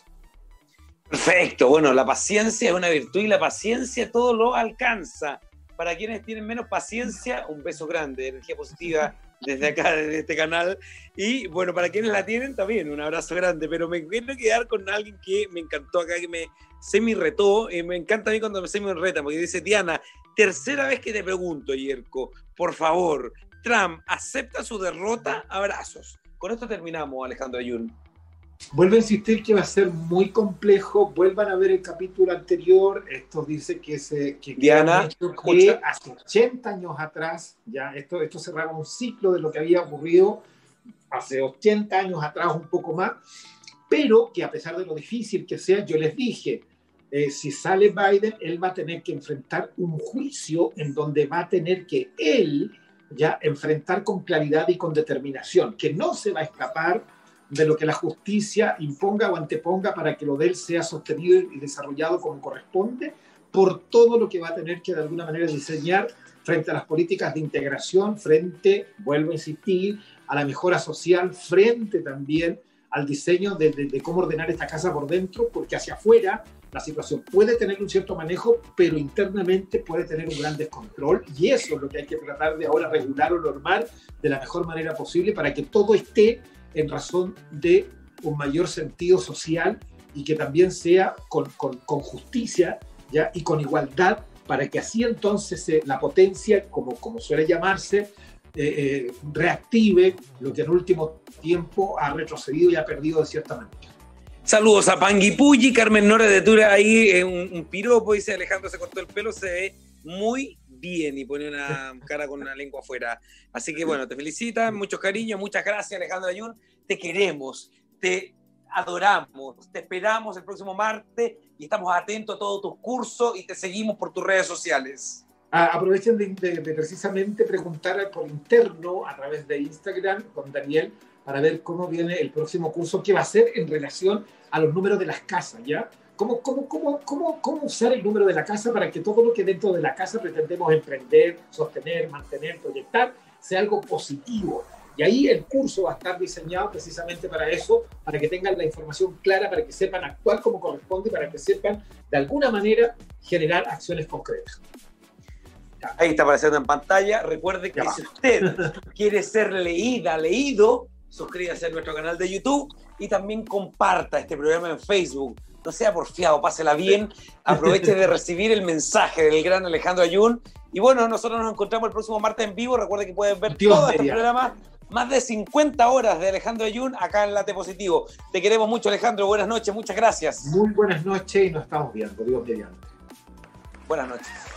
Perfecto, bueno, la paciencia es una virtud y la paciencia todo lo alcanza. Para quienes tienen menos paciencia, un beso grande, energía positiva desde acá, desde este canal. Y bueno, para quienes la tienen también, un abrazo grande. Pero me quiero quedar con alguien que me encantó acá, que me semi retó. Y me encanta a mí cuando me semi reta, porque dice Diana, tercera vez que te pregunto, Yerko, por favor, Trump acepta su derrota, abrazos. Con esto terminamos, Alejandro Ayun. Vuelvo a insistir que va a ser muy complejo. Vuelvan a ver el capítulo anterior. Esto dice que, se, que, Diana, que hace 80 años atrás, ya esto, esto cerraba un ciclo de lo que había ocurrido hace 80 años atrás, un poco más, pero que a pesar de lo difícil que sea, yo les dije, eh, si sale Biden, él va a tener que enfrentar un juicio en donde va a tener que él ya enfrentar con claridad y con determinación, que no se va a escapar de lo que la justicia imponga o anteponga para que lo de él sea sostenido y desarrollado como corresponde, por todo lo que va a tener que de alguna manera diseñar frente a las políticas de integración, frente, vuelvo a insistir, a la mejora social, frente también al diseño de, cómo ordenar esta casa por dentro, porque hacia afuera la situación puede tener un cierto manejo, pero internamente puede tener un gran descontrol y eso es lo que hay que tratar de ahora regular o normar de la mejor manera posible para que todo esté en razón de un mayor sentido social y que también sea con, con, con justicia ¿ya? y con igualdad para que así entonces eh, la potencia, como, como suele llamarse, eh, eh, reactive lo que en último tiempo ha retrocedido y ha perdido de cierta manera. Saludos a Panguipulli, Carmen Nora de Tura ahí, un, un piropo, dice Alejandro se cortó el pelo, se ve muy bien y pone una cara con una lengua afuera. Así que bueno, te felicitan, muchos cariños, muchas gracias Alejandro Ayun, te queremos, te adoramos, te esperamos el próximo martes y estamos atentos a todos tus cursos y te seguimos por tus redes sociales. Ah, aprovechen de, de, precisamente preguntar por interno a través de Instagram con Daniel para ver cómo viene el próximo curso que va a ser en relación a los números de las casas, ¿ya? ¿Cómo, cómo, cómo, cómo, cómo usar el número de la casa para que todo lo que dentro de la casa pretendemos emprender, sostener, mantener, proyectar, sea algo positivo? Y ahí el curso va a estar diseñado precisamente para eso, para que tengan la información clara, para que sepan actuar como corresponde, para que sepan de alguna manera generar acciones concretas. Ahí está apareciendo en pantalla. Recuerde que si usted quiere ser leída, leído, suscríbase a nuestro canal de YouTube y también comparta este programa en Facebook. No sea porfiado, pásela bien, aproveche de recibir el mensaje del gran Alejandro Ayun. Y bueno, nosotros nos encontramos el próximo martes en vivo. Recuerde que pueden ver todo este programa, más de 50 horas de Alejandro Ayun acá en Late Positivo. Te queremos mucho, Alejandro. Buenas noches, muchas gracias. Muy buenas noches y nos estamos viendo. Dios mediante. Buenas noches.